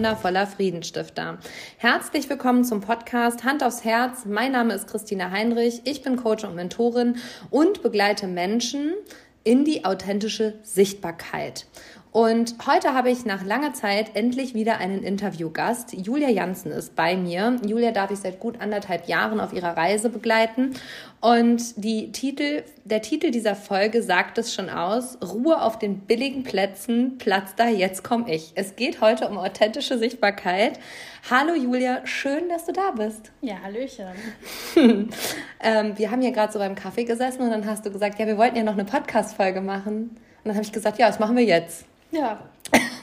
Wundervoller Friedensstifter. Herzlich willkommen zum Podcast Hand aufs Herz. Mein Name ist Christina Heinrich. Ich bin Coach und Mentorin und begleite Menschen in die authentische Sichtbarkeit. Und heute habe ich nach langer Zeit endlich wieder einen Interviewgast. Julia Janssen ist bei mir. Julia darf ich seit gut anderthalb Jahren auf ihrer Reise begleiten. Und die Titel, der Titel dieser Folge sagt es schon aus. Ruhe auf den billigen Plätzen, Platz da, jetzt komme ich. Es geht heute um authentische Sichtbarkeit. Hallo Julia, schön, dass du da bist. Ja, Hallöchen. ähm, wir haben hier gerade so beim Kaffee gesessen und dann hast du gesagt, ja, wir wollten ja noch eine Podcast-Folge machen. Und dann habe ich gesagt, ja, das machen wir jetzt. Ja,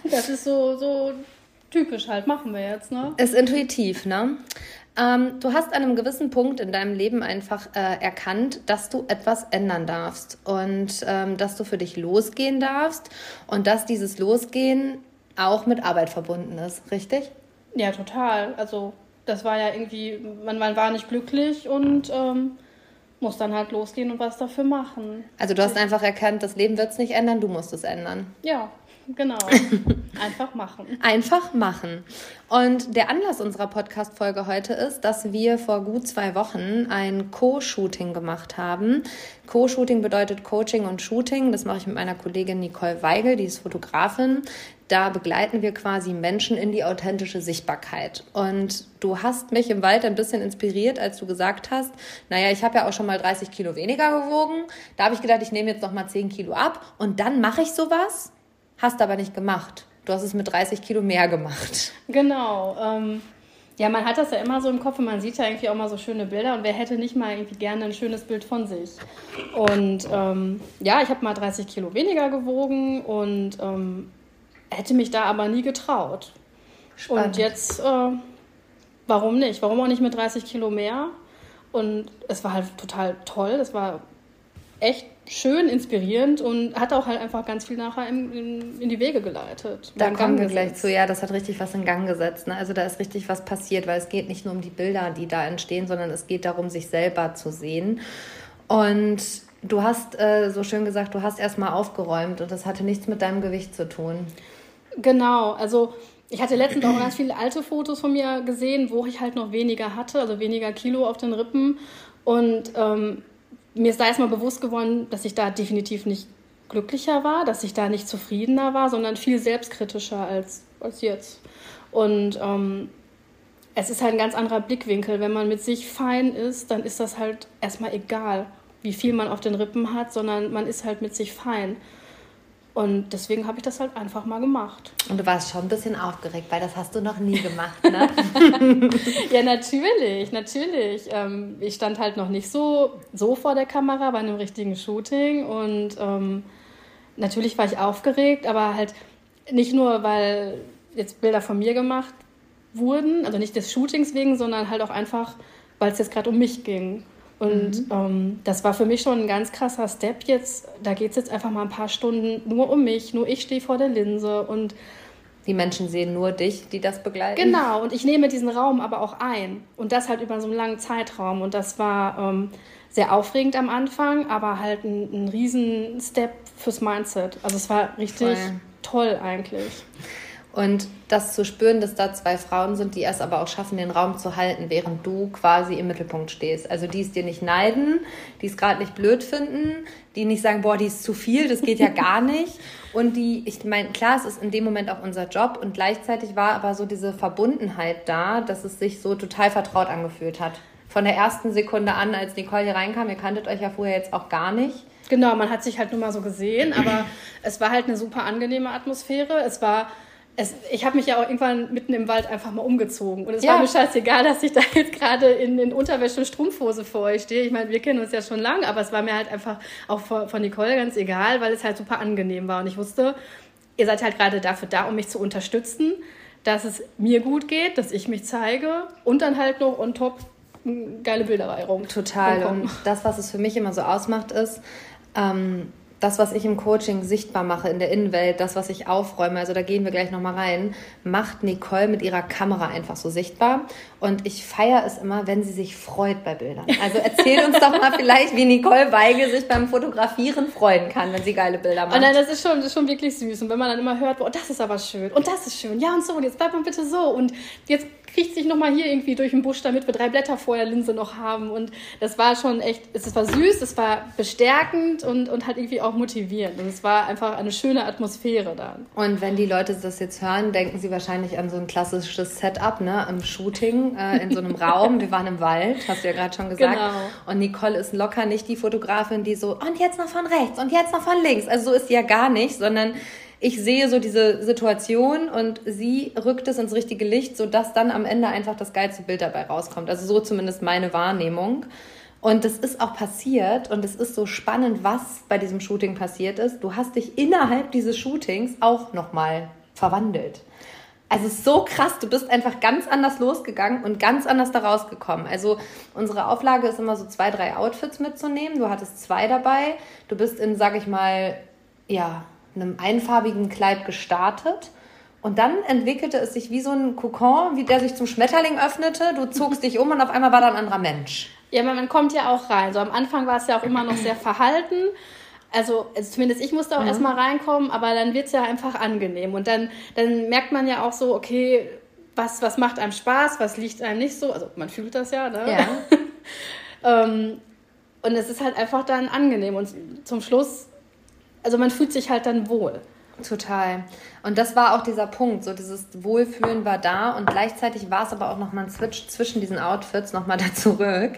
das ist so, so typisch halt, machen wir jetzt, ne? Ist intuitiv, ne? Ähm, du hast an einem gewissen Punkt in deinem Leben einfach äh, erkannt, dass du etwas ändern darfst und ähm, dass du für dich losgehen darfst und dass dieses Losgehen auch mit Arbeit verbunden ist, richtig? Ja, total. Also das war ja irgendwie, man, man war nicht glücklich und ähm, muss dann halt losgehen und was dafür machen. Also du hast einfach erkannt, das Leben wird es nicht ändern, du musst es ändern. Ja, Genau. Einfach machen. Einfach machen. Und der Anlass unserer Podcast-Folge heute ist, dass wir vor gut zwei Wochen ein Co-Shooting gemacht haben. Co-Shooting bedeutet Coaching und Shooting. Das mache ich mit meiner Kollegin Nicole Weigel, die ist Fotografin. Da begleiten wir quasi Menschen in die authentische Sichtbarkeit. Und du hast mich im Wald ein bisschen inspiriert, als du gesagt hast, naja, ich habe ja auch schon mal 30 Kilo weniger gewogen. Da habe ich gedacht, ich nehme jetzt noch mal 10 Kilo ab und dann mache ich sowas hast aber nicht gemacht. Du hast es mit 30 Kilo mehr gemacht. Genau. Ähm, ja, man hat das ja immer so im Kopf und man sieht ja irgendwie auch mal so schöne Bilder und wer hätte nicht mal irgendwie gerne ein schönes Bild von sich. Und ähm, ja, ich habe mal 30 Kilo weniger gewogen und ähm, hätte mich da aber nie getraut. Spannend. Und jetzt, äh, warum nicht? Warum auch nicht mit 30 Kilo mehr? Und es war halt total toll. Es war echt schön, inspirierend und hat auch halt einfach ganz viel nachher in, in, in die Wege geleitet. Da kommen wir gleich zu, ja, das hat richtig was in Gang gesetzt. Ne? Also da ist richtig was passiert, weil es geht nicht nur um die Bilder, die da entstehen, sondern es geht darum, sich selber zu sehen. Und du hast äh, so schön gesagt, du hast erstmal aufgeräumt und das hatte nichts mit deinem Gewicht zu tun. Genau, also ich hatte letztens auch ganz viele alte Fotos von mir gesehen, wo ich halt noch weniger hatte, also weniger Kilo auf den Rippen. Und ähm, mir ist da erstmal bewusst geworden, dass ich da definitiv nicht glücklicher war, dass ich da nicht zufriedener war, sondern viel selbstkritischer als, als jetzt. Und ähm, es ist halt ein ganz anderer Blickwinkel. Wenn man mit sich fein ist, dann ist das halt erstmal egal, wie viel man auf den Rippen hat, sondern man ist halt mit sich fein. Und deswegen habe ich das halt einfach mal gemacht. Und du warst schon ein bisschen aufgeregt, weil das hast du noch nie gemacht, ne? ja, natürlich, natürlich. Ähm, ich stand halt noch nicht so, so vor der Kamera bei einem richtigen Shooting und ähm, natürlich war ich aufgeregt, aber halt nicht nur, weil jetzt Bilder von mir gemacht wurden, also nicht des Shootings wegen, sondern halt auch einfach, weil es jetzt gerade um mich ging. Und mhm. ähm, das war für mich schon ein ganz krasser Step jetzt. Da geht es jetzt einfach mal ein paar Stunden nur um mich, nur ich stehe vor der Linse und die Menschen sehen nur dich, die das begleiten. Genau, und ich nehme diesen Raum aber auch ein. Und das halt über so einen langen Zeitraum. Und das war ähm, sehr aufregend am Anfang, aber halt ein, ein riesen Step fürs Mindset. Also es war richtig Voll. toll eigentlich. Und das zu spüren, dass da zwei Frauen sind, die es aber auch schaffen, den Raum zu halten, während du quasi im Mittelpunkt stehst. Also die es dir nicht neiden, die es gerade nicht blöd finden, die nicht sagen, boah, die ist zu viel, das geht ja gar nicht. Und die, ich meine, klar, es ist in dem Moment auch unser Job und gleichzeitig war aber so diese Verbundenheit da, dass es sich so total vertraut angefühlt hat. Von der ersten Sekunde an, als Nicole hier reinkam, ihr kanntet euch ja vorher jetzt auch gar nicht. Genau, man hat sich halt nur mal so gesehen, aber es war halt eine super angenehme Atmosphäre. Es war es, ich habe mich ja auch irgendwann mitten im Wald einfach mal umgezogen. Und es ja. war mir scheißegal, dass ich da jetzt gerade in, in Unterwäsche und Strumpfhose vor euch stehe. Ich meine, wir kennen uns ja schon lange, aber es war mir halt einfach auch von Nicole ganz egal, weil es halt super angenehm war. Und ich wusste, ihr seid halt gerade dafür da, um mich zu unterstützen, dass es mir gut geht, dass ich mich zeige und dann halt noch on top geile Bilderweihung. Total. Und das, was es für mich immer so ausmacht, ist, ähm, das, was ich im Coaching sichtbar mache in der Innenwelt, das, was ich aufräume, also da gehen wir gleich nochmal rein, macht Nicole mit ihrer Kamera einfach so sichtbar. Und ich feiere es immer, wenn sie sich freut bei Bildern. Also erzähl uns doch mal vielleicht, wie Nicole Weigel sich beim Fotografieren freuen kann, wenn sie geile Bilder macht. Und dann, das ist schon, das ist schon wirklich süß. Und wenn man dann immer hört, oh, das ist aber schön und das ist schön, ja und so, und jetzt bleibt man bitte so und jetzt kriecht sich nochmal hier irgendwie durch den Busch, damit wir drei Blätter vor der Linse noch haben. Und das war schon echt, es war süß, es war bestärkend und, und halt irgendwie auch motivierend. Und es war einfach eine schöne Atmosphäre da. Und wenn die Leute das jetzt hören, denken sie wahrscheinlich an so ein klassisches Setup, ne, im Shooting, äh, in so einem Raum. Wir waren im Wald, hast du ja gerade schon gesagt. Genau. Und Nicole ist locker nicht die Fotografin, die so, und jetzt noch von rechts und jetzt noch von links. Also so ist sie ja gar nicht, sondern ich sehe so diese Situation und sie rückt es ins richtige Licht, sodass dann am Ende einfach das geilste Bild dabei rauskommt. Also so zumindest meine Wahrnehmung. Und das ist auch passiert und es ist so spannend, was bei diesem Shooting passiert ist. Du hast dich innerhalb dieses Shootings auch nochmal verwandelt. Also so krass, du bist einfach ganz anders losgegangen und ganz anders da rausgekommen. Also unsere Auflage ist immer so zwei, drei Outfits mitzunehmen. Du hattest zwei dabei. Du bist in, sag ich mal, ja, einem einfarbigen Kleid gestartet. Und dann entwickelte es sich wie so ein Kokon, wie der sich zum Schmetterling öffnete. Du zogst dich um und auf einmal war da ein anderer Mensch. Ja, man kommt ja auch rein. So am Anfang war es ja auch immer noch sehr verhalten. Also, also zumindest ich musste auch mhm. erstmal reinkommen, aber dann wird es ja einfach angenehm. Und dann, dann merkt man ja auch so, okay, was, was macht einem Spaß, was liegt einem nicht so. Also man fühlt das ja, ne? Ja. ähm, und es ist halt einfach dann angenehm. Und zum Schluss also man fühlt sich halt dann wohl. Total. Und das war auch dieser Punkt, so dieses Wohlfühlen war da und gleichzeitig war es aber auch nochmal ein Switch zwischen diesen Outfits, nochmal da zurück.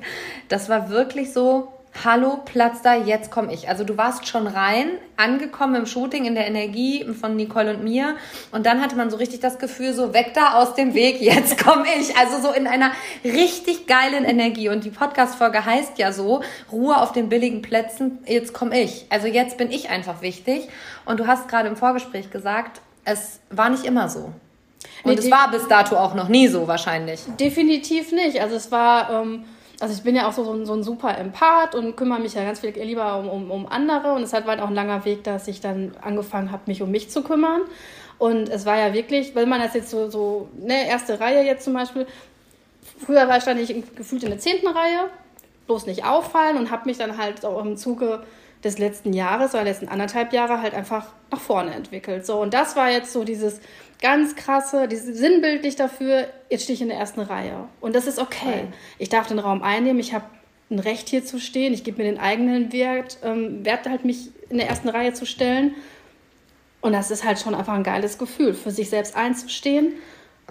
Das war wirklich so, hallo, Platz da, jetzt komme ich. Also du warst schon rein, angekommen im Shooting, in der Energie von Nicole und mir. Und dann hatte man so richtig das Gefühl, so weg da aus dem Weg, jetzt komme ich. Also so in einer richtig geilen Energie. Und die Podcast-Folge heißt ja so, Ruhe auf den billigen Plätzen, jetzt komme ich. Also jetzt bin ich einfach wichtig. Und du hast gerade im Vorgespräch gesagt, es war nicht immer so. Und nee, es war bis dato auch noch nie so wahrscheinlich. Definitiv nicht. Also es war... Ähm also ich bin ja auch so, so, ein, so ein super Empath und kümmere mich ja ganz viel lieber um, um, um andere. Und es hat halt auch ein langer Weg, dass ich dann angefangen habe, mich um mich zu kümmern. Und es war ja wirklich, wenn man das jetzt so, so ne, erste Reihe jetzt zum Beispiel, früher war ich dann nicht gefühlt in der zehnten Reihe, bloß nicht auffallen und habe mich dann halt auch im Zuge des letzten Jahres oder letzten anderthalb Jahre halt einfach nach vorne entwickelt. So, und das war jetzt so dieses, ganz krasse, dieses sinnbildlich dafür, jetzt stehe ich in der ersten Reihe. Und das ist okay. Ich darf den Raum einnehmen, ich habe ein Recht hier zu stehen, ich gebe mir den eigenen Wert, ähm, Wert halt mich in der ersten Reihe zu stellen. Und das ist halt schon einfach ein geiles Gefühl, für sich selbst einzustehen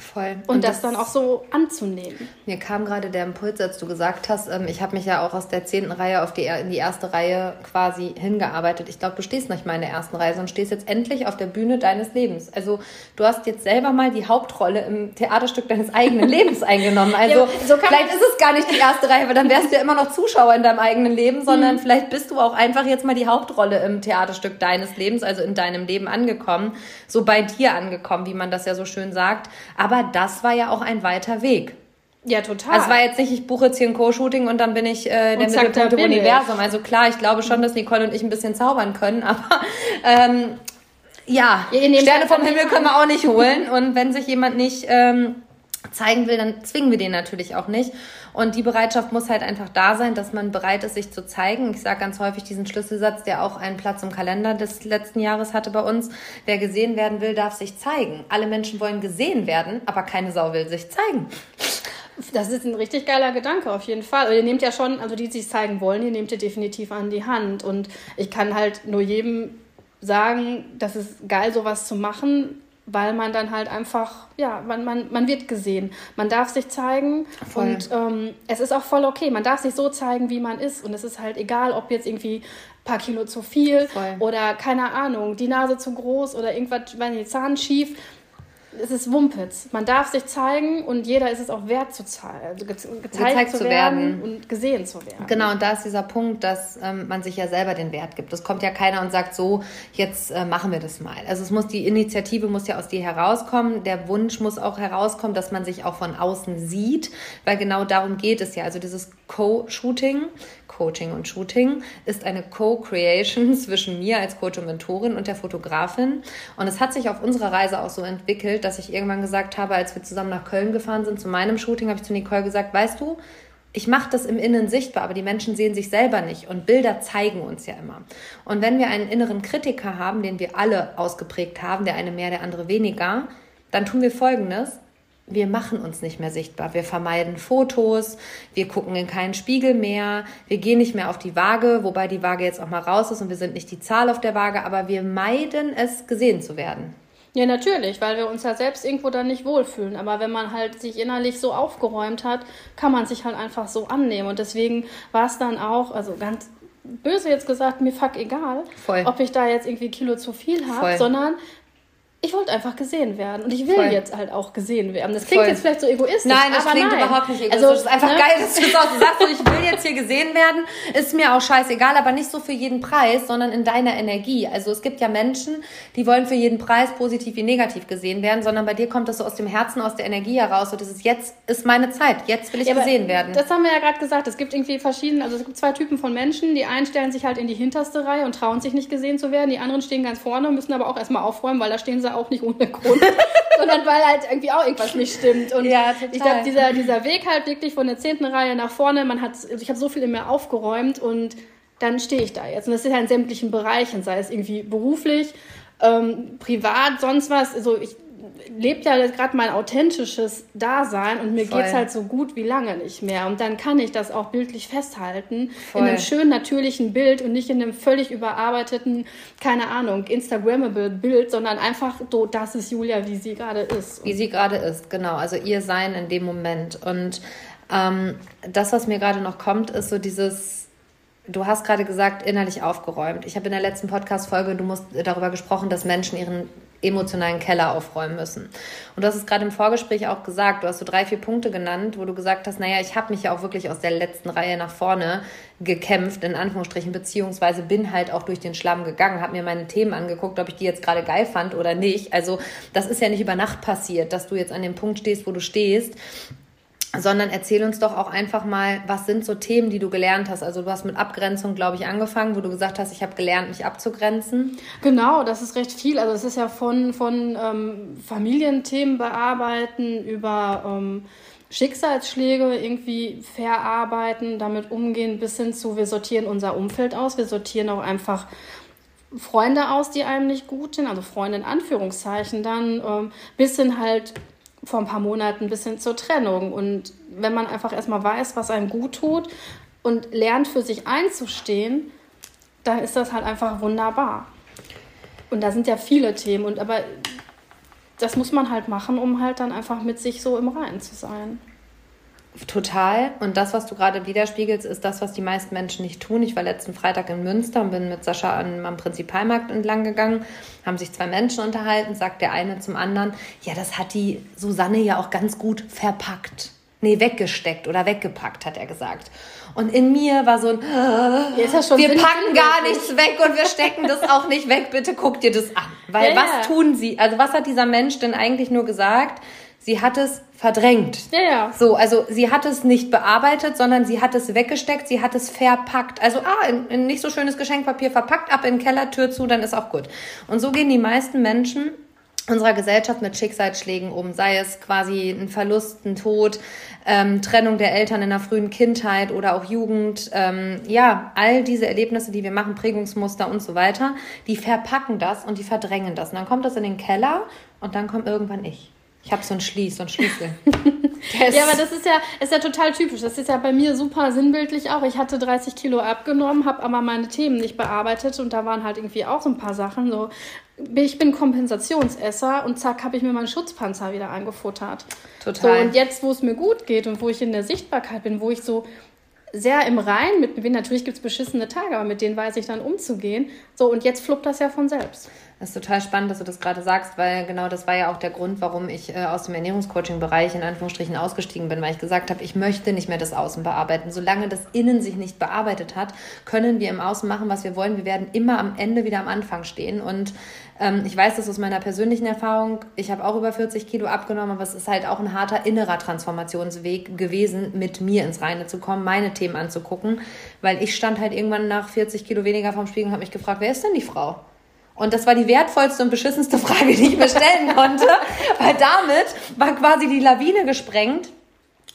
Voll. Und, und das, das, dann auch so anzunehmen. Mir kam gerade der Impuls, als du gesagt hast, ähm, ich habe mich ja auch aus der zehnten Reihe auf die, in die erste Reihe quasi hingearbeitet. Ich glaube, du stehst nicht mal in der ersten Reihe, sondern stehst jetzt endlich auf der Bühne deines Lebens. Also du hast jetzt selber mal die Hauptrolle im Theaterstück deines eigenen Lebens eingenommen. Also ja, so vielleicht ist es gar nicht die erste Reihe, weil dann wärst du ja immer noch Zuschauer in deinem eigenen Leben, sondern mhm. vielleicht bist du auch einfach jetzt mal die Hauptrolle im Theaterstück deines Lebens, also in deinem Leben angekommen, so bei dir angekommen, wie man das ja so schön sagt. Aber aber das war ja auch ein weiter Weg. Ja, total. Also es war jetzt nicht, ich buche jetzt hier ein Co-Shooting und dann bin ich äh, der Mittelpunkt im Universum. Ich. Also klar, ich glaube schon, dass Nicole und ich ein bisschen zaubern können, aber ähm, ja, Sterne vom Himmel können wir auch nicht holen. Und wenn sich jemand nicht ähm, zeigen will, dann zwingen wir den natürlich auch nicht. Und die Bereitschaft muss halt einfach da sein, dass man bereit ist, sich zu zeigen. Ich sage ganz häufig diesen Schlüsselsatz, der auch einen Platz im Kalender des letzten Jahres hatte bei uns. Wer gesehen werden will, darf sich zeigen. Alle Menschen wollen gesehen werden, aber keine Sau will sich zeigen. Das ist ein richtig geiler Gedanke, auf jeden Fall. ihr nehmt ja schon, also die, die sich zeigen wollen, die nehmt ihr definitiv an die Hand. Und ich kann halt nur jedem sagen, das ist geil, sowas zu machen weil man dann halt einfach, ja, man, man, man wird gesehen. Man darf sich zeigen voll. und ähm, es ist auch voll okay. Man darf sich so zeigen, wie man ist und es ist halt egal, ob jetzt irgendwie ein paar Kilo zu viel voll. oder keine Ahnung, die Nase zu groß oder irgendwas, wenn die Zahn schief. Es ist Wumpitz. Man darf sich zeigen und jeder ist es auch wert zu also ge gezeigt, gezeigt, zu, werden, werden, und gesehen zu werden. Genau, und da ist dieser Punkt, dass ähm, man sich ja selber den Wert gibt. Es kommt ja keiner und sagt so, jetzt äh, machen wir das mal. Also es muss die Initiative muss ja aus dir herauskommen, der Wunsch muss auch herauskommen, dass man sich auch von außen sieht, weil genau darum geht es ja. Also dieses Co-Shooting, Coaching und Shooting ist eine Co-Creation zwischen mir als Coach und Mentorin und der Fotografin. Und es hat sich auf unserer Reise auch so entwickelt, dass ich irgendwann gesagt habe, als wir zusammen nach Köln gefahren sind zu meinem Shooting, habe ich zu Nicole gesagt, weißt du, ich mache das im Innen sichtbar, aber die Menschen sehen sich selber nicht und Bilder zeigen uns ja immer. Und wenn wir einen inneren Kritiker haben, den wir alle ausgeprägt haben, der eine mehr, der andere weniger, dann tun wir Folgendes wir machen uns nicht mehr sichtbar. Wir vermeiden Fotos, wir gucken in keinen Spiegel mehr, wir gehen nicht mehr auf die Waage, wobei die Waage jetzt auch mal raus ist und wir sind nicht die Zahl auf der Waage, aber wir meiden es, gesehen zu werden. Ja, natürlich, weil wir uns ja selbst irgendwo dann nicht wohlfühlen. Aber wenn man halt sich innerlich so aufgeräumt hat, kann man sich halt einfach so annehmen. Und deswegen war es dann auch, also ganz böse jetzt gesagt, mir fuck egal, Voll. ob ich da jetzt irgendwie Kilo zu viel habe, sondern ich wollte einfach gesehen werden und ich will Voll. jetzt halt auch gesehen werden. Das klingt Voll. jetzt vielleicht so egoistisch. Nein, das klingt nein. überhaupt nicht egoistisch. Also, es ist einfach ne? geil, dass du das auch so sagst, ich will jetzt hier gesehen werden, ist mir auch scheißegal, aber nicht so für jeden Preis, sondern in deiner Energie. Also es gibt ja Menschen, die wollen für jeden Preis positiv wie negativ gesehen werden, sondern bei dir kommt das so aus dem Herzen, aus der Energie heraus. Und das ist jetzt ist meine Zeit, jetzt will ich ja, gesehen werden. Das haben wir ja gerade gesagt. Es gibt irgendwie verschiedene, also es gibt zwei Typen von Menschen. Die einen stellen sich halt in die hinterste Reihe und trauen sich nicht gesehen zu werden. Die anderen stehen ganz vorne, müssen aber auch erstmal aufräumen, weil da stehen sie auch nicht ohne Grund, sondern weil halt irgendwie auch irgendwas nicht stimmt. Und ja, ich glaube, dieser, dieser Weg halt wirklich von der zehnten Reihe nach vorne, man hat, also ich habe so viel in mir aufgeräumt und dann stehe ich da jetzt. Und das ist ja in sämtlichen Bereichen, sei es irgendwie beruflich, ähm, privat, sonst was. Also ich lebt ja gerade mein authentisches Dasein und mir geht es halt so gut wie lange nicht mehr. Und dann kann ich das auch bildlich festhalten Voll. in einem schönen, natürlichen Bild und nicht in einem völlig überarbeiteten, keine Ahnung, Instagrammable Bild, sondern einfach so, das ist Julia, wie sie gerade ist. Wie sie gerade ist, genau. Also ihr Sein in dem Moment. Und ähm, das, was mir gerade noch kommt, ist so dieses Du hast gerade gesagt, innerlich aufgeräumt. Ich habe in der letzten Podcast-Folge, du musst darüber gesprochen, dass Menschen ihren emotionalen Keller aufräumen müssen. Und du hast es gerade im Vorgespräch auch gesagt, du hast so drei, vier Punkte genannt, wo du gesagt hast, naja, ich habe mich ja auch wirklich aus der letzten Reihe nach vorne gekämpft, in Anführungsstrichen, beziehungsweise bin halt auch durch den Schlamm gegangen, habe mir meine Themen angeguckt, ob ich die jetzt gerade geil fand oder nicht. Also das ist ja nicht über Nacht passiert, dass du jetzt an dem Punkt stehst, wo du stehst sondern erzähl uns doch auch einfach mal, was sind so Themen, die du gelernt hast. Also du hast mit Abgrenzung, glaube ich, angefangen, wo du gesagt hast, ich habe gelernt, mich abzugrenzen. Genau, das ist recht viel. Also es ist ja von, von ähm, Familienthemen bearbeiten über ähm, Schicksalsschläge irgendwie verarbeiten, damit umgehen, bis hin zu, wir sortieren unser Umfeld aus, wir sortieren auch einfach Freunde aus, die einem nicht gut sind, also Freunde in Anführungszeichen dann, ähm, bis hin halt vor ein paar Monaten ein bisschen zur Trennung. Und wenn man einfach erstmal weiß, was einem gut tut und lernt für sich einzustehen, dann ist das halt einfach wunderbar. Und da sind ja viele Themen und aber das muss man halt machen, um halt dann einfach mit sich so im Reinen zu sein. Total. Und das, was du gerade widerspiegelst, ist das, was die meisten Menschen nicht tun. Ich war letzten Freitag in Münster und bin mit Sascha an, am Prinzipalmarkt entlang gegangen, haben sich zwei Menschen unterhalten, sagt der eine zum anderen, ja, das hat die Susanne ja auch ganz gut verpackt. Nee, weggesteckt oder weggepackt, hat er gesagt. Und in mir war so ein, wir packen gar nichts weg und wir stecken das auch nicht weg, bitte guck dir das an. Weil ja, was ja. tun sie? Also was hat dieser Mensch denn eigentlich nur gesagt? Sie hat es verdrängt. Ja, ja. So, also sie hat es nicht bearbeitet, sondern sie hat es weggesteckt, sie hat es verpackt. Also, ah, in, in nicht so schönes Geschenkpapier verpackt, ab in den Keller, Tür zu, dann ist auch gut. Und so gehen die meisten Menschen unserer Gesellschaft mit Schicksalsschlägen um, sei es quasi ein Verlust, ein Tod, ähm, Trennung der Eltern in der frühen Kindheit oder auch Jugend, ähm, ja, all diese Erlebnisse, die wir machen, Prägungsmuster und so weiter, die verpacken das und die verdrängen das. Und dann kommt das in den Keller und dann kommt irgendwann ich. Ich habe so einen Schließ, so einen Schlüssel. ja, aber das ist ja, ist ja total typisch. Das ist ja bei mir super sinnbildlich auch. Ich hatte 30 Kilo abgenommen, habe aber meine Themen nicht bearbeitet und da waren halt irgendwie auch so ein paar Sachen. So, ich bin Kompensationsesser und zack, habe ich mir meinen Schutzpanzer wieder angefuttert. Total. So, und jetzt, wo es mir gut geht und wo ich in der Sichtbarkeit bin, wo ich so sehr im Rein mit mir bin, natürlich gibt es beschissene Tage, aber mit denen weiß ich dann umzugehen. So, und jetzt fluppt das ja von selbst. Das ist total spannend, dass du das gerade sagst, weil genau das war ja auch der Grund, warum ich äh, aus dem Ernährungscoaching-Bereich in Anführungsstrichen ausgestiegen bin, weil ich gesagt habe, ich möchte nicht mehr das Außen bearbeiten. Solange das Innen sich nicht bearbeitet hat, können wir im Außen machen, was wir wollen. Wir werden immer am Ende wieder am Anfang stehen. Und ähm, ich weiß das aus meiner persönlichen Erfahrung. Ich habe auch über 40 Kilo abgenommen, aber es ist halt auch ein harter innerer Transformationsweg gewesen, mit mir ins Reine zu kommen, meine Themen anzugucken, weil ich stand halt irgendwann nach 40 Kilo weniger vom Spiegel und habe mich gefragt, wer ist denn die Frau? Und das war die wertvollste und beschissenste Frage, die ich mir stellen konnte, weil damit war quasi die Lawine gesprengt.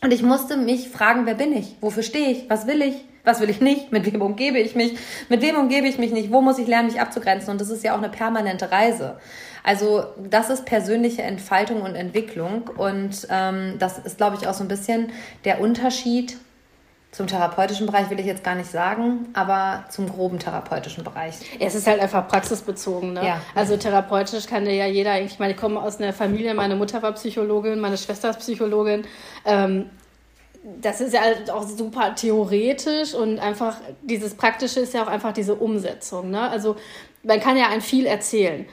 Und ich musste mich fragen, wer bin ich? Wofür stehe ich? Was will ich? Was will ich nicht? Mit wem umgebe ich mich? Mit wem umgebe ich mich nicht? Wo muss ich lernen, mich abzugrenzen? Und das ist ja auch eine permanente Reise. Also das ist persönliche Entfaltung und Entwicklung. Und ähm, das ist, glaube ich, auch so ein bisschen der Unterschied zum therapeutischen Bereich will ich jetzt gar nicht sagen, aber zum groben therapeutischen Bereich. Es ist halt einfach praxisbezogen. Ne? Ja. Also therapeutisch kann ja jeder, ich meine, ich komme aus einer Familie, meine Mutter war Psychologin, meine Schwester ist Psychologin. Ähm, das ist ja halt auch super theoretisch und einfach dieses Praktische ist ja auch einfach diese Umsetzung. Ne? Also man kann ja ein viel erzählen,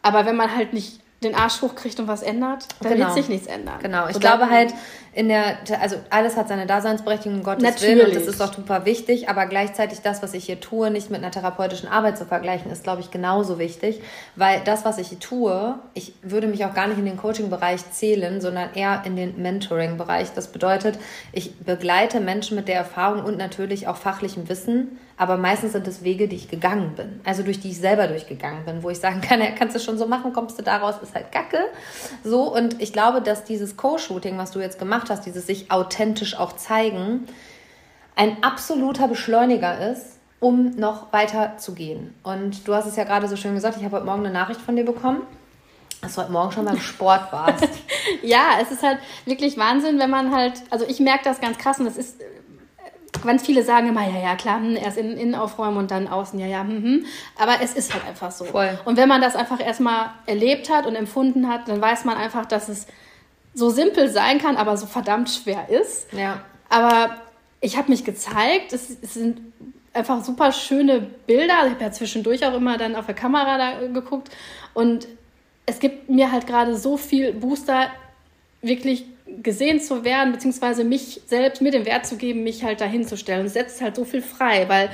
aber wenn man halt nicht den Arsch hochkriegt und was ändert, dann genau. wird sich nichts ändern. Genau, ich so glaube halt, in der, also alles hat seine Daseinsberechtigung, um Gottes Natürlich. Willen, und das ist auch super wichtig, aber gleichzeitig das, was ich hier tue, nicht mit einer therapeutischen Arbeit zu vergleichen, ist, glaube ich, genauso wichtig, weil das, was ich hier tue, ich würde mich auch gar nicht in den Coaching-Bereich zählen, sondern eher in den Mentoring-Bereich. Das bedeutet, ich begleite Menschen mit der Erfahrung und natürlich auch fachlichem Wissen, aber meistens sind es Wege, die ich gegangen bin, also durch die ich selber durchgegangen bin, wo ich sagen kann, ja, kannst du schon so machen, kommst du daraus, ist halt Gacke. So, und ich glaube, dass dieses Co-Shooting, was du jetzt gemacht gemacht hast, dieses sich authentisch auch zeigen, ein absoluter Beschleuniger ist, um noch weiter zu gehen. Und du hast es ja gerade so schön gesagt, ich habe heute Morgen eine Nachricht von dir bekommen, dass du heute Morgen schon beim Sport warst. ja, es ist halt wirklich Wahnsinn, wenn man halt, also ich merke das ganz krass und das ist ganz viele sagen immer, ja, ja, klar, hm, erst innen, innen aufräumen und dann außen, ja, ja, hm, hm. Aber es ist halt einfach so. Voll. Und wenn man das einfach erstmal erlebt hat und empfunden hat, dann weiß man einfach, dass es so simpel sein kann, aber so verdammt schwer ist. Ja. Aber ich habe mich gezeigt. Es, es, sind einfach super schöne Bilder. Ich habe ja zwischendurch auch immer dann auf der Kamera da geguckt. Und es gibt mir halt gerade so viel Booster, wirklich gesehen zu werden, beziehungsweise mich selbst mir den Wert zu geben, mich halt dahin zu stellen. Und es setzt halt so viel frei, weil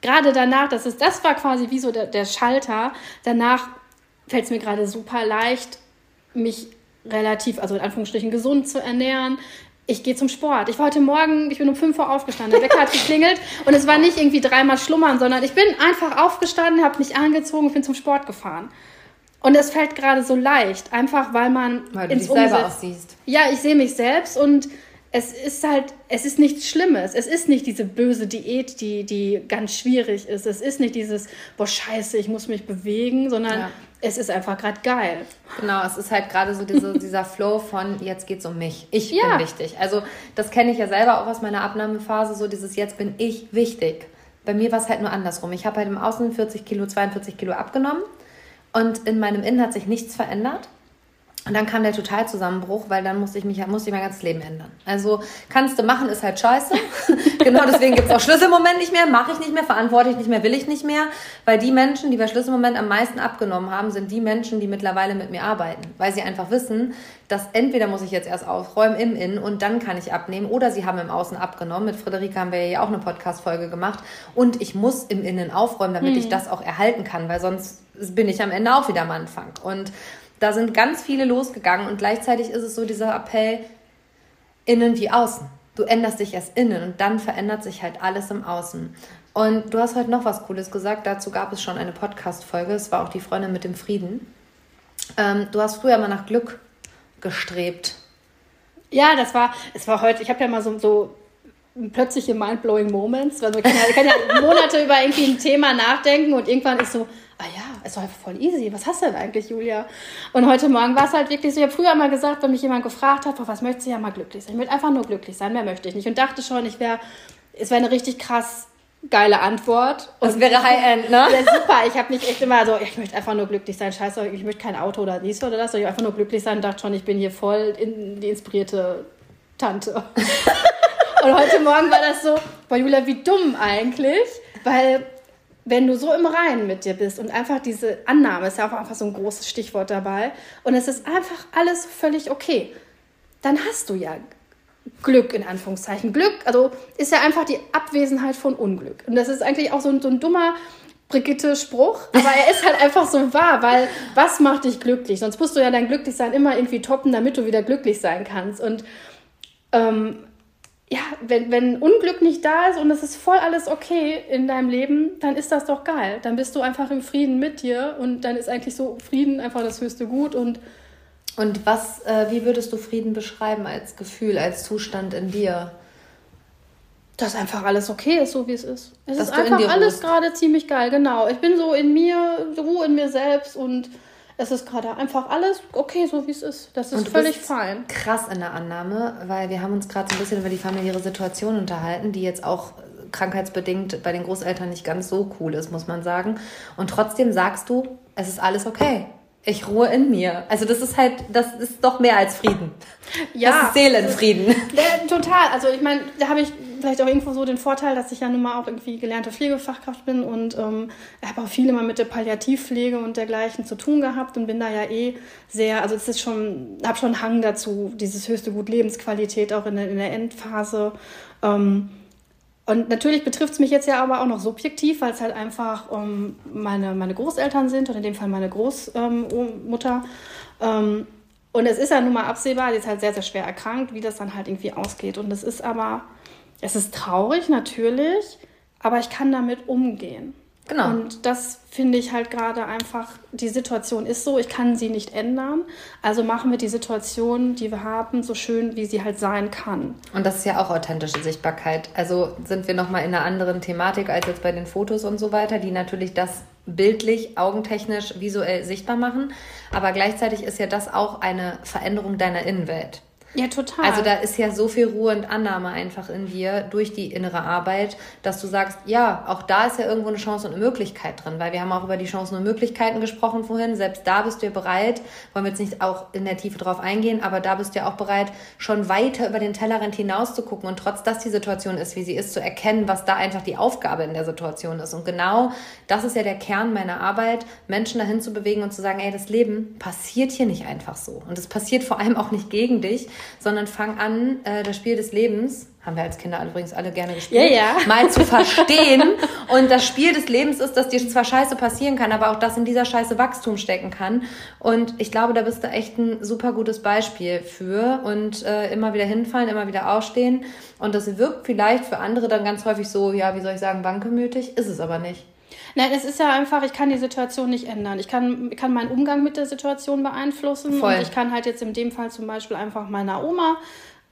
gerade danach, das ist, das war quasi wie so der, der Schalter. Danach fällt es mir gerade super leicht, mich relativ, also in Anführungsstrichen gesund zu ernähren. Ich gehe zum Sport. Ich war heute Morgen, ich bin um 5 Uhr aufgestanden. Der Wecker hat geklingelt und es war nicht irgendwie dreimal schlummern, sondern ich bin einfach aufgestanden, habe mich angezogen und bin zum Sport gefahren. Und es fällt gerade so leicht, einfach weil man weil du ins dich selber aussiehst. Ja, ich sehe mich selbst und es ist halt, es ist nichts Schlimmes. Es ist nicht diese böse Diät, die, die ganz schwierig ist. Es ist nicht dieses, boah, scheiße, ich muss mich bewegen, sondern ja es ist einfach gerade geil. Genau, es ist halt gerade so diese, dieser Flow von jetzt geht's um mich. Ich ja. bin wichtig. Also das kenne ich ja selber auch aus meiner Abnahmephase, so dieses jetzt bin ich wichtig. Bei mir war es halt nur andersrum. Ich habe halt im Außen 40 Kilo, 42 Kilo abgenommen und in meinem Innen hat sich nichts verändert. Und dann kam der Totalzusammenbruch, weil dann musste ich mich musste ich mein ganzes Leben ändern. Also kannst du machen, ist halt scheiße. genau deswegen gibt es auch Schlüsselmoment nicht mehr, mache ich nicht mehr, verantworte ich nicht mehr, will ich nicht mehr. Weil die Menschen, die bei Schlüsselmoment am meisten abgenommen haben, sind die Menschen, die mittlerweile mit mir arbeiten. Weil sie einfach wissen, dass entweder muss ich jetzt erst aufräumen im Innen und dann kann ich abnehmen oder sie haben im Außen abgenommen. Mit Friederike haben wir ja auch eine Podcast-Folge gemacht. Und ich muss im Innen aufräumen, damit hm. ich das auch erhalten kann, weil sonst bin ich am Ende auch wieder am Anfang. Und da sind ganz viele losgegangen und gleichzeitig ist es so dieser Appell, innen wie außen. Du änderst dich erst innen und dann verändert sich halt alles im Außen. Und du hast heute noch was Cooles gesagt. Dazu gab es schon eine Podcast-Folge. Es war auch die Freundin mit dem Frieden. Ähm, du hast früher mal nach Glück gestrebt. Ja, das war, es war heute, ich habe ja mal so, so plötzliche mind-blowing Moments. Also ich kann ja, kann ja Monate über irgendwie ein Thema nachdenken und irgendwann ist so, ah ja, es war einfach voll easy. Was hast du denn eigentlich, Julia? Und heute Morgen war es halt wirklich so, ich habe früher mal gesagt, wenn mich jemand gefragt hat, was möchtest du ja mal glücklich sein? Ich möchte einfach nur glücklich sein, mehr möchte ich nicht. Und dachte schon, ich wäre, es wäre eine richtig krass geile Antwort. Und das wäre High-End, ne? Ja, super. Ich habe mich echt immer so, ich möchte einfach nur glücklich sein. Scheiße, ich möchte kein Auto oder dies oder das. Ich einfach nur glücklich sein und dachte schon, ich bin hier voll in die inspirierte Tante. und heute Morgen war das so, boah, Julia, wie dumm eigentlich, weil wenn du so im Reinen mit dir bist und einfach diese Annahme ist ja auch einfach so ein großes Stichwort dabei und es ist einfach alles völlig okay, dann hast du ja Glück in Anführungszeichen. Glück, also ist ja einfach die Abwesenheit von Unglück. Und das ist eigentlich auch so ein, so ein dummer Brigitte-Spruch, aber er ist halt einfach so wahr, weil was macht dich glücklich? Sonst musst du ja dein Glücklichsein immer irgendwie toppen, damit du wieder glücklich sein kannst. Und ähm, ja, wenn, wenn Unglück nicht da ist und es ist voll alles okay in deinem Leben, dann ist das doch geil. Dann bist du einfach im Frieden mit dir und dann ist eigentlich so Frieden einfach das höchste Gut und und was, äh, wie würdest du Frieden beschreiben als Gefühl, als Zustand in dir? Dass einfach alles okay ist, so wie es ist. Es Dass ist einfach alles gerade ziemlich geil, genau. Ich bin so in mir, Ruhe in mir selbst und es ist gerade einfach alles okay, so wie es ist. Das ist völlig fein. Krass in der Annahme, weil wir haben uns gerade so ein bisschen über die familiäre Situation unterhalten, die jetzt auch krankheitsbedingt bei den Großeltern nicht ganz so cool ist, muss man sagen. Und trotzdem sagst du, es ist alles okay ich ruhe in mir. Also das ist halt, das ist doch mehr als Frieden. Ja. Das ist Seelenfrieden. Ja, total. Also ich meine, da habe ich vielleicht auch irgendwo so den Vorteil, dass ich ja nun mal auch irgendwie gelernte Pflegefachkraft bin und ähm, habe auch viel immer mit der Palliativpflege und dergleichen zu tun gehabt und bin da ja eh sehr, also es ist schon, habe schon Hang dazu, dieses höchste Gut Lebensqualität auch in der, in der Endphase. Ähm, und natürlich betrifft es mich jetzt ja aber auch noch subjektiv, weil es halt einfach ähm, meine, meine Großeltern sind und in dem Fall meine Großmutter. Ähm, und es ist ja nun mal absehbar, die ist halt sehr, sehr schwer erkrankt, wie das dann halt irgendwie ausgeht. Und es ist aber, es ist traurig natürlich, aber ich kann damit umgehen. Genau. Und das finde ich halt gerade einfach, die Situation ist so, ich kann sie nicht ändern. Also machen wir die Situation, die wir haben, so schön, wie sie halt sein kann. Und das ist ja auch authentische Sichtbarkeit. Also sind wir nochmal in einer anderen Thematik als jetzt bei den Fotos und so weiter, die natürlich das bildlich, augentechnisch, visuell sichtbar machen. Aber gleichzeitig ist ja das auch eine Veränderung deiner Innenwelt. Ja, total. Also da ist ja so viel Ruhe und Annahme einfach in dir durch die innere Arbeit, dass du sagst, ja, auch da ist ja irgendwo eine Chance und eine Möglichkeit drin, weil wir haben auch über die Chancen und Möglichkeiten gesprochen vorhin. Selbst da bist du ja bereit, wollen wir jetzt nicht auch in der Tiefe drauf eingehen, aber da bist du ja auch bereit, schon weiter über den Tellerrand hinaus zu gucken und trotz dass die Situation ist, wie sie ist, zu erkennen, was da einfach die Aufgabe in der Situation ist. Und genau das ist ja der Kern meiner Arbeit, Menschen dahin zu bewegen und zu sagen, ey, das Leben passiert hier nicht einfach so. Und es passiert vor allem auch nicht gegen dich, sondern fang an, äh, das Spiel des Lebens, haben wir als Kinder übrigens alle gerne gespielt, ja, ja. mal zu verstehen. und das Spiel des Lebens ist, dass dir zwar Scheiße passieren kann, aber auch, dass in dieser Scheiße Wachstum stecken kann. Und ich glaube, da bist du echt ein super gutes Beispiel für. Und äh, immer wieder hinfallen, immer wieder aufstehen. Und das wirkt vielleicht für andere dann ganz häufig so, ja, wie soll ich sagen, wankemütig, ist es aber nicht. Nein, es ist ja einfach, ich kann die Situation nicht ändern. Ich kann, kann meinen Umgang mit der Situation beeinflussen. Voll. Und ich kann halt jetzt in dem Fall zum Beispiel einfach meiner Oma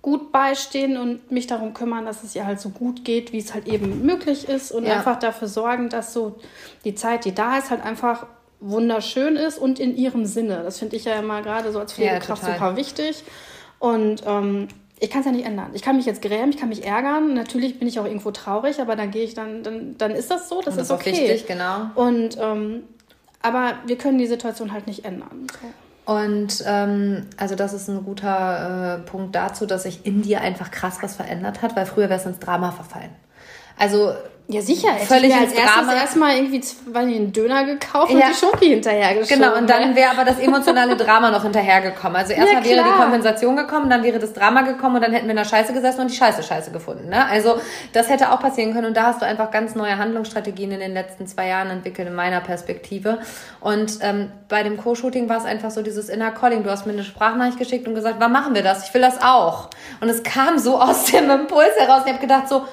gut beistehen und mich darum kümmern, dass es ihr halt so gut geht, wie es halt eben möglich ist und ja. einfach dafür sorgen, dass so die Zeit, die da ist, halt einfach wunderschön ist und in ihrem Sinne. Das finde ich ja immer gerade so als Pflegekraft ja, super wichtig. Und ähm, ich kann es ja nicht ändern. Ich kann mich jetzt grämen, ich kann mich ärgern. Natürlich bin ich auch irgendwo traurig, aber dann gehe ich dann, dann, dann ist das so, das, das ist okay. Wichtig, genau. Und ähm, aber wir können die Situation halt nicht ändern. So. Und ähm, also das ist ein guter äh, Punkt dazu, dass sich in dir einfach krass was verändert hat, weil früher wärst du ins Drama verfallen. Also ja, sicher. Völlig ich als erstes erstmal irgendwie weil einen Döner gekauft ja. und die Schoki hinterhergeschoben. Genau, und dann wäre aber das emotionale Drama noch hinterhergekommen. Also erstmal ja, wäre die Kompensation gekommen, dann wäre das Drama gekommen und dann hätten wir in der Scheiße gesessen und die Scheiße Scheiße gefunden. Ne? Also das hätte auch passieren können und da hast du einfach ganz neue Handlungsstrategien in den letzten zwei Jahren entwickelt, in meiner Perspektive. Und ähm, bei dem Co-Shooting war es einfach so dieses Inner Calling. Du hast mir eine Sprachnachricht geschickt und gesagt, wann machen wir das? Ich will das auch. Und es kam so aus dem Impuls heraus und ich habe gedacht so,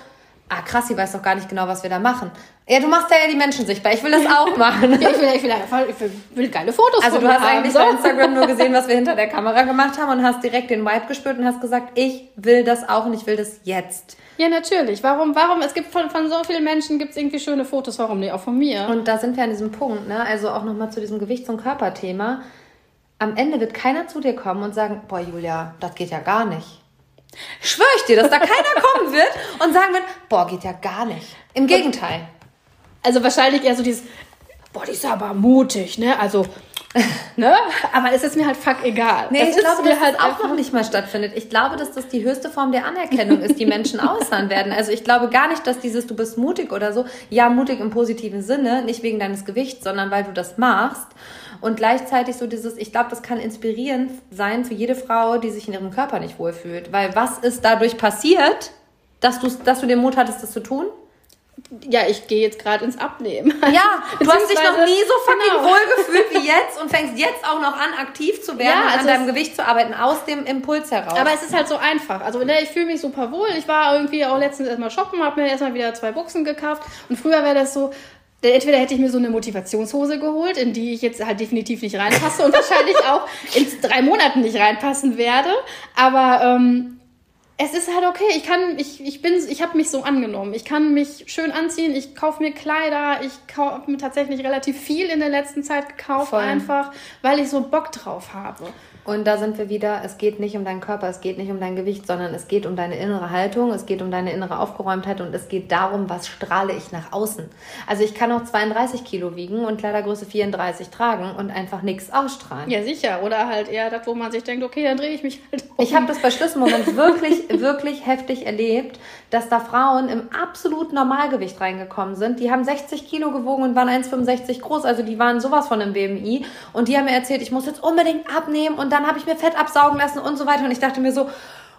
ah krass, sie weiß doch gar nicht genau, was wir da machen. Ja, du machst da ja die Menschen sichtbar. Ich will das auch machen. ja, ich, will, ich, will, ich, will, will geile Fotos Also du hast haben, eigentlich so. bei Instagram nur gesehen, was wir hinter der Kamera gemacht haben und hast direkt den Vibe gespürt und hast gesagt, ich will das auch und ich will das jetzt. Ja, natürlich. Warum, warum, es gibt von, von so vielen Menschen gibt es irgendwie schöne Fotos, warum nicht? Auch von mir. Und da sind wir an diesem Punkt, ne? Also auch nochmal zu diesem Gewichts- und Körperthema. Am Ende wird keiner zu dir kommen und sagen, boah, Julia, das geht ja gar nicht. Schwöre ich dir, dass da keiner kommen wird und sagen wird, boah, geht ja gar nicht. Im Gegenteil. Also wahrscheinlich eher so dieses, boah, die ist aber mutig, ne? Also ne? Aber es ist mir halt fuck egal. Nee, das ich glaube, dass halt das auch noch nicht mal stattfindet. Ich glaube, dass das die höchste Form der Anerkennung ist, die Menschen auszahlen werden. Also ich glaube gar nicht, dass dieses du bist mutig oder so, ja, mutig im positiven Sinne, nicht wegen deines Gewichts, sondern weil du das machst. Und gleichzeitig so dieses, ich glaube, das kann inspirierend sein für jede Frau, die sich in ihrem Körper nicht wohlfühlt. Weil was ist dadurch passiert, dass du, dass du den Mut hattest, das zu tun? ja, ich gehe jetzt gerade ins Abnehmen. Ja, du hast dich noch nie so fucking genau. wohl gefühlt wie jetzt und fängst jetzt auch noch an, aktiv zu werden ja, also an deinem Gewicht zu arbeiten, aus dem Impuls heraus. Aber es ist halt so einfach. Also ne, ich fühle mich super wohl. Ich war irgendwie auch letztens erstmal shoppen, habe mir erstmal wieder zwei Buchsen gekauft. Und früher wäre das so, entweder hätte ich mir so eine Motivationshose geholt, in die ich jetzt halt definitiv nicht reinpasse und wahrscheinlich auch in drei Monaten nicht reinpassen werde. Aber ähm, es ist halt okay. Ich kann, ich, ich bin, ich habe mich so angenommen. Ich kann mich schön anziehen. Ich kaufe mir Kleider. Ich habe mir tatsächlich relativ viel in der letzten Zeit gekauft, Voll. einfach, weil ich so Bock drauf habe. Und da sind wir wieder, es geht nicht um deinen Körper, es geht nicht um dein Gewicht, sondern es geht um deine innere Haltung, es geht um deine innere Aufgeräumtheit und es geht darum, was strahle ich nach außen. Also ich kann auch 32 Kilo wiegen und Kleidergröße 34 tragen und einfach nichts ausstrahlen. Ja, sicher. Oder halt eher das, wo man sich denkt, okay, dann drehe ich mich halt um. Ich habe das bei Schlüsselmoment wirklich, wirklich heftig erlebt, dass da Frauen im absolut Normalgewicht reingekommen sind. Die haben 60 Kilo gewogen und waren 1,65 groß. Also die waren sowas von einem BMI. Und die haben mir erzählt, ich muss jetzt unbedingt abnehmen und dann habe ich mir Fett absaugen lassen und so weiter. Und ich dachte mir so,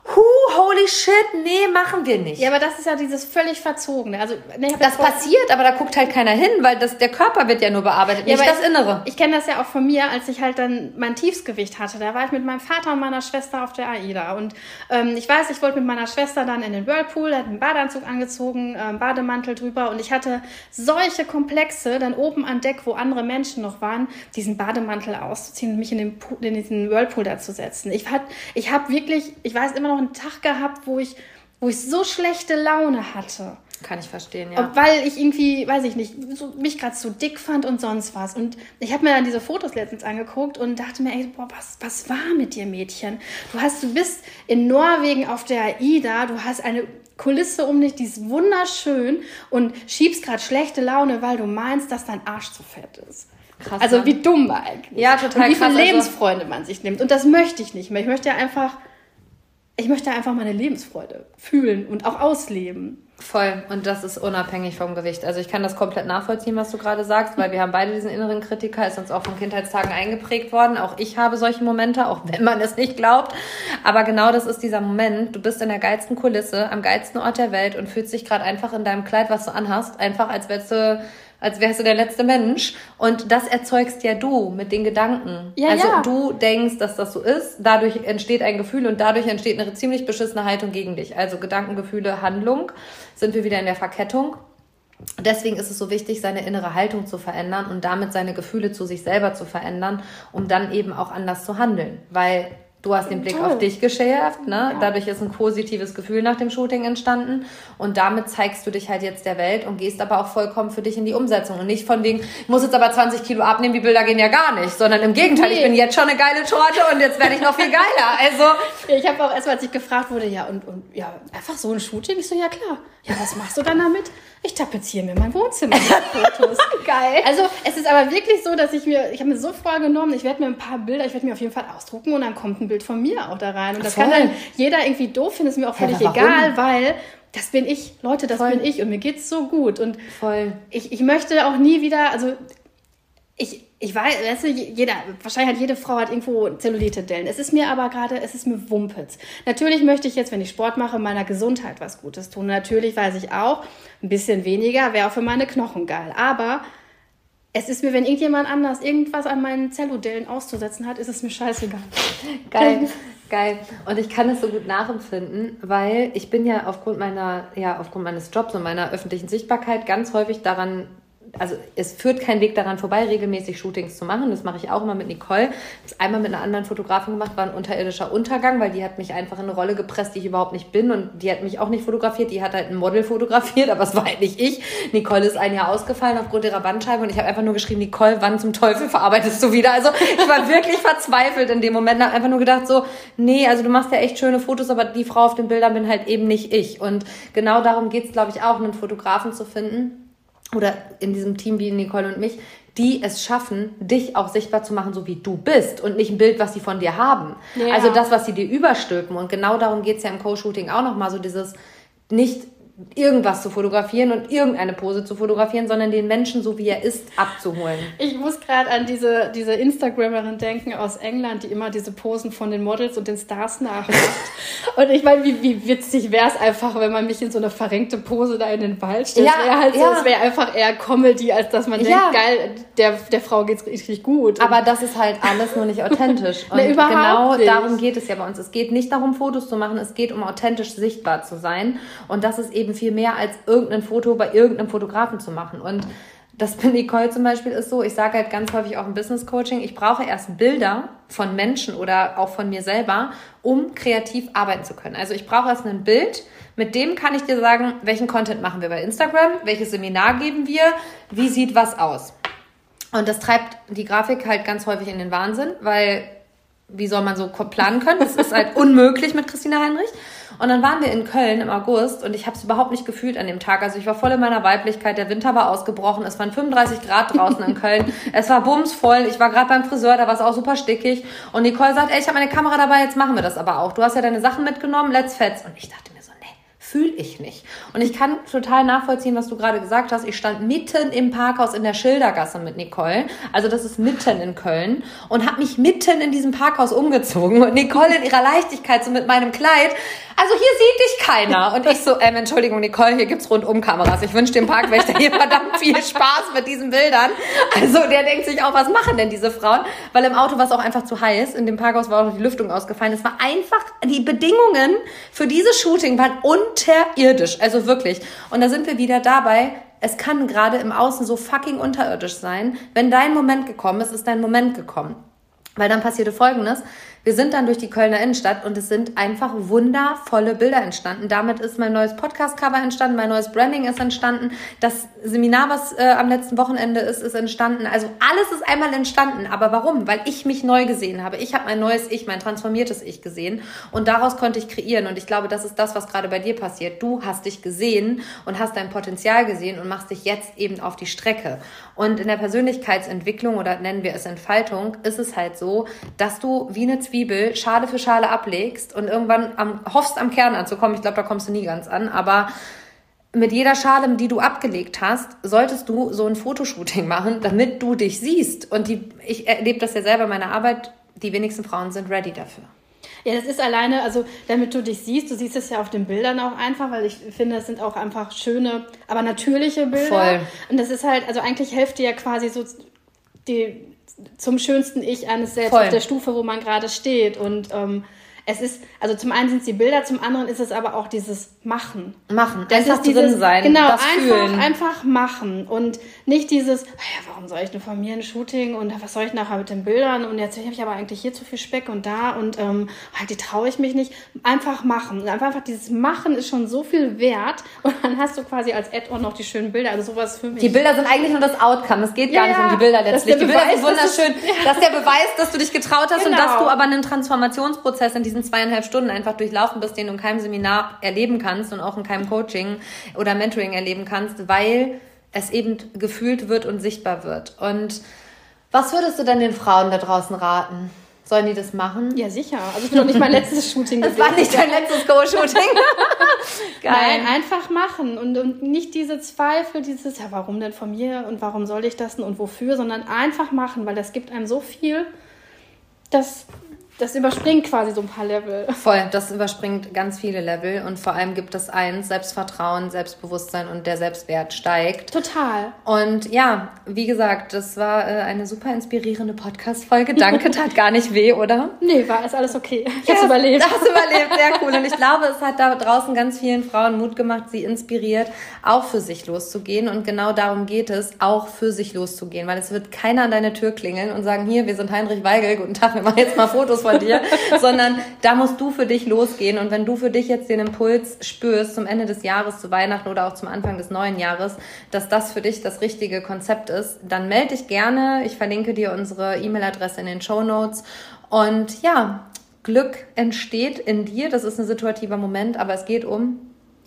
Huh, holy shit, nee, machen wir nicht. Ja, aber das ist ja dieses völlig verzogene. Also, nee, das passiert, aber da guckt halt keiner hin, weil das, der Körper wird ja nur bearbeitet, ja, nicht das ich, Innere. Ich kenne das ja auch von mir, als ich halt dann mein Tiefsgewicht hatte. Da war ich mit meinem Vater und meiner Schwester auf der AIDA. Und ähm, ich weiß, ich wollte mit meiner Schwester dann in den Whirlpool, hat einen Badeanzug angezogen, ähm, Bademantel drüber. Und ich hatte solche Komplexe dann oben an Deck, wo andere Menschen noch waren, diesen Bademantel auszuziehen und mich in, den, in diesen Whirlpool da zu setzen. Ich, hat, ich habe wirklich, ich weiß immer noch einen Tag gehabt, wo ich, wo ich so schlechte Laune hatte. Kann ich verstehen, ja. Weil ich irgendwie, weiß ich nicht, so, mich gerade so dick fand und sonst was. Und ich habe mir dann diese Fotos letztens angeguckt und dachte mir, ey, boah, was, was war mit dir, Mädchen? Du hast, du bist in Norwegen auf der AIDA, du hast eine Kulisse um dich, die ist wunderschön und schiebst gerade schlechte Laune, weil du meinst, dass dein Arsch zu fett ist. Krass. Also wie dumm eigentlich. Ja, total und wie viele also Lebensfreunde man sich nimmt. Und das möchte ich nicht mehr. Ich möchte ja einfach ich möchte einfach meine Lebensfreude fühlen und auch ausleben. Voll. Und das ist unabhängig vom Gewicht. Also ich kann das komplett nachvollziehen, was du gerade sagst, weil wir haben beide diesen inneren Kritiker, ist uns auch von Kindheitstagen eingeprägt worden. Auch ich habe solche Momente, auch wenn man es nicht glaubt. Aber genau das ist dieser Moment. Du bist in der geilsten Kulisse, am geilsten Ort der Welt und fühlst dich gerade einfach in deinem Kleid, was du anhast, einfach als wärst du als wärst du der letzte Mensch. Und das erzeugst ja du mit den Gedanken. Ja, also ja. du denkst, dass das so ist, dadurch entsteht ein Gefühl und dadurch entsteht eine ziemlich beschissene Haltung gegen dich. Also Gedanken, Gefühle, Handlung sind wir wieder in der Verkettung. Deswegen ist es so wichtig, seine innere Haltung zu verändern und damit seine Gefühle zu sich selber zu verändern, um dann eben auch anders zu handeln. Weil Du hast den Blick Toll. auf dich geschärft, ne? Ja. Dadurch ist ein positives Gefühl nach dem Shooting entstanden. Und damit zeigst du dich halt jetzt der Welt und gehst aber auch vollkommen für dich in die Umsetzung. Und nicht von wegen, ich muss jetzt aber 20 Kilo abnehmen, die Bilder gehen ja gar nicht. Sondern im Gegenteil, nee. ich bin jetzt schon eine geile Torte und jetzt werde ich noch viel geiler. Also. Ich habe auch erst, als ich gefragt wurde, ja, und, und ja, einfach so ein Shooting. Ich so, ja klar. Ja, was machst du dann damit? Ich tapeziere mir mein Wohnzimmer mit Fotos. Geil. Also es ist aber wirklich so, dass ich mir, ich habe mir so vorgenommen, ich werde mir ein paar Bilder, ich werde mir auf jeden Fall ausdrucken und dann kommt ein Bild von mir auch da rein. Und das Voll. kann dann jeder irgendwie doof finden, ist mir auch völlig ja, egal, weil das bin ich, Leute, das Voll. bin ich und mir geht's so gut. Und Voll. Ich, ich möchte auch nie wieder, also ich, ich weiß, weißt du, jeder, wahrscheinlich hat jede Frau hat irgendwo Zellulite-Dellen. Es ist mir aber gerade, es ist mir Wumpels. Natürlich möchte ich jetzt, wenn ich Sport mache, meiner Gesundheit was Gutes tun. Natürlich weiß ich auch, ein bisschen weniger wäre auch für meine Knochen geil. Aber es ist mir, wenn irgendjemand anders irgendwas an meinen Zellodellen auszusetzen hat, ist es mir scheißegal. Geil, geil. Und ich kann es so gut nachempfinden, weil ich bin ja aufgrund meiner, ja, aufgrund meines Jobs und meiner öffentlichen Sichtbarkeit ganz häufig daran also es führt kein Weg daran vorbei, regelmäßig Shootings zu machen. Das mache ich auch immer mit Nicole. Das einmal mit einer anderen Fotografin gemacht, war ein unterirdischer Untergang, weil die hat mich einfach in eine Rolle gepresst, die ich überhaupt nicht bin. Und die hat mich auch nicht fotografiert. Die hat halt ein Model fotografiert, aber es war halt nicht ich. Nicole ist ein Jahr ausgefallen aufgrund ihrer Bandscheibe und ich habe einfach nur geschrieben, Nicole, wann zum Teufel verarbeitest du wieder? Also ich war wirklich verzweifelt in dem Moment. habe einfach nur gedacht so, nee, also du machst ja echt schöne Fotos, aber die Frau auf den Bildern bin halt eben nicht ich. Und genau darum geht's, glaube ich, auch, einen Fotografen zu finden oder in diesem Team wie Nicole und mich, die es schaffen, dich auch sichtbar zu machen, so wie du bist und nicht ein Bild, was sie von dir haben. Ja. Also das, was sie dir überstülpen. Und genau darum geht's ja im Co-Shooting auch nochmal, so dieses nicht irgendwas zu fotografieren und irgendeine Pose zu fotografieren, sondern den Menschen so wie er ist abzuholen. Ich muss gerade an diese, diese Instagrammerin denken aus England, die immer diese Posen von den Models und den Stars nachmacht. und ich meine, wie, wie witzig wäre es einfach, wenn man mich in so eine verrenkte Pose da in den Wald stellt. Ja, wäre halt so, ja. es wäre einfach eher Comedy, als dass man ja. denkt, geil, der, der Frau geht's richtig gut. Aber das ist halt alles nur nicht authentisch. Und nee, genau nicht. darum geht es ja bei uns. Es geht nicht darum, Fotos zu machen, es geht um authentisch sichtbar zu sein. Und das ist eben eben viel mehr als irgendein Foto bei irgendeinem Fotografen zu machen. Und das bei Nicole zum Beispiel ist so, ich sage halt ganz häufig auch im Business Coaching, ich brauche erst Bilder von Menschen oder auch von mir selber, um kreativ arbeiten zu können. Also ich brauche erst ein Bild, mit dem kann ich dir sagen, welchen Content machen wir bei Instagram, welches Seminar geben wir, wie sieht was aus. Und das treibt die Grafik halt ganz häufig in den Wahnsinn, weil wie soll man so planen können? Das ist halt unmöglich mit Christina Heinrich. Und dann waren wir in Köln im August und ich habe es überhaupt nicht gefühlt an dem Tag. Also ich war voll in meiner Weiblichkeit, der Winter war ausgebrochen, es waren 35 Grad draußen in Köln, es war bumsvoll, ich war gerade beim Friseur, da war es auch super stickig. Und Nicole sagt, ey, ich habe meine Kamera dabei, jetzt machen wir das aber auch. Du hast ja deine Sachen mitgenommen, let's fetz. Und ich dachte, fühle ich nicht. Und ich kann total nachvollziehen, was du gerade gesagt hast. Ich stand mitten im Parkhaus in der Schildergasse mit Nicole. Also das ist mitten in Köln. Und habe mich mitten in diesem Parkhaus umgezogen. Und Nicole in ihrer Leichtigkeit so mit meinem Kleid also hier sieht dich keiner. Und ich so, ähm, Entschuldigung, Nicole, hier gibt's rundum Kameras. Ich wünsche dem Parkwächter hier verdammt viel Spaß mit diesen Bildern. Also der denkt sich auch, was machen denn diese Frauen? Weil im Auto war es auch einfach zu heiß. In dem Parkhaus war auch die Lüftung ausgefallen. Es war einfach, die Bedingungen für dieses Shooting waren unterirdisch. Also wirklich. Und da sind wir wieder dabei, es kann gerade im Außen so fucking unterirdisch sein. Wenn dein Moment gekommen ist, ist dein Moment gekommen. Weil dann passierte Folgendes. Wir sind dann durch die Kölner Innenstadt und es sind einfach wundervolle Bilder entstanden. Damit ist mein neues Podcast-Cover entstanden, mein neues Branding ist entstanden, das Seminar, was äh, am letzten Wochenende ist, ist entstanden. Also alles ist einmal entstanden. Aber warum? Weil ich mich neu gesehen habe. Ich habe mein neues Ich, mein transformiertes Ich gesehen und daraus konnte ich kreieren. Und ich glaube, das ist das, was gerade bei dir passiert. Du hast dich gesehen und hast dein Potenzial gesehen und machst dich jetzt eben auf die Strecke. Und in der Persönlichkeitsentwicklung oder nennen wir es Entfaltung, ist es halt so, dass du wie eine Zwiebel Schale für Schale ablegst und irgendwann am, hoffst, am Kern anzukommen. Ich glaube, da kommst du nie ganz an, aber mit jeder Schale, die du abgelegt hast, solltest du so ein Fotoshooting machen, damit du dich siehst. Und die, ich erlebe das ja selber in meiner Arbeit, die wenigsten Frauen sind ready dafür. Ja, das ist alleine, also damit du dich siehst, du siehst es ja auf den Bildern auch einfach, weil ich finde, es sind auch einfach schöne, aber natürliche Bilder. Voll. Und das ist halt, also eigentlich hilft dir ja quasi so die, zum schönsten Ich eines selbst Voll. auf der Stufe, wo man gerade steht. Und ähm, es ist, also zum einen sind es die Bilder, zum anderen ist es aber auch dieses Machen. Machen, das einfach ist dieses, drin sein. Genau, einfach, fühlen. einfach machen. Und nicht dieses, ja, warum soll ich denn von mir ein Shooting und was soll ich nachher mit den Bildern und jetzt habe ich aber eigentlich hier zu viel Speck und da und ähm, halt, die traue ich mich nicht. Einfach machen. Und einfach, einfach dieses Machen ist schon so viel wert und dann hast du quasi als Add-on noch die schönen Bilder. Also sowas für mich. Die Bilder sind eigentlich nur das Outcome. Es geht gar ja, nicht um die Bilder letztlich. Die Bilder sind wunderschön. Das ist, ja. das ist der Beweis, dass du dich getraut hast genau. und dass du aber einen Transformationsprozess in diesen zweieinhalb Stunden einfach durchlaufen bist, den du in keinem Seminar erleben kannst und auch in keinem Coaching oder Mentoring erleben kannst, weil es eben gefühlt wird und sichtbar wird. Und was würdest du denn den Frauen da draußen raten? Sollen die das machen? Ja, sicher. Also ich bin noch nicht mein letztes Shooting Das war nicht dein letztes Go-Shooting. Nein, einfach machen und, und nicht diese Zweifel, dieses, ja, warum denn von mir und warum soll ich das denn und wofür, sondern einfach machen, weil das gibt einem so viel, dass das überspringt quasi so ein paar Level. Voll, das überspringt ganz viele Level und vor allem gibt es eins, Selbstvertrauen, Selbstbewusstsein und der Selbstwert steigt. Total. Und ja, wie gesagt, das war äh, eine super inspirierende Podcast-Folge. Danke, tat gar nicht weh, oder? Nee, war ist alles okay. Ich ja, hab's überlebt. Hast überlebt, sehr cool. Und ich glaube, es hat da draußen ganz vielen Frauen Mut gemacht, sie inspiriert, auch für sich loszugehen. Und genau darum geht es, auch für sich loszugehen, weil es wird keiner an deine Tür klingeln und sagen, hier, wir sind Heinrich Weigel, guten Tag, wir machen jetzt mal Fotos von dir, sondern da musst du für dich losgehen. Und wenn du für dich jetzt den Impuls spürst zum Ende des Jahres, zu Weihnachten oder auch zum Anfang des neuen Jahres, dass das für dich das richtige Konzept ist, dann melde dich gerne. Ich verlinke dir unsere E-Mail-Adresse in den Show Notes. Und ja, Glück entsteht in dir. Das ist ein situativer Moment, aber es geht um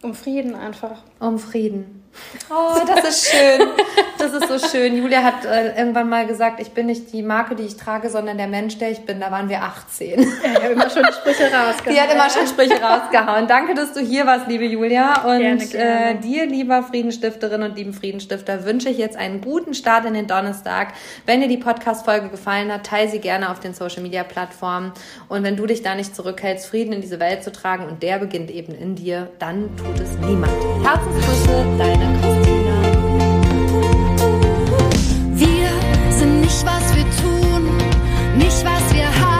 um Frieden einfach. Um Frieden. Oh, das ist schön. Das ist so schön. Julia hat äh, irgendwann mal gesagt, ich bin nicht die Marke, die ich trage, sondern der Mensch, der ich bin. Da waren wir 18. Ja, die hat immer schon Sprüche rausgehauen. Die hat immer schon Sprüche rausgehauen. Danke, dass du hier warst, liebe Julia. Und gerne, gerne. Äh, dir, lieber Friedensstifterin und lieben Friedensstifter, wünsche ich jetzt einen guten Start in den Donnerstag. Wenn dir die Podcast-Folge gefallen hat, teile sie gerne auf den Social-Media-Plattformen. Und wenn du dich da nicht zurückhältst, Frieden in diese Welt zu tragen und der beginnt eben in dir, dann tut es niemand. Herzensgrüße, deine. Wir sind nicht, was wir tun, nicht, was wir haben.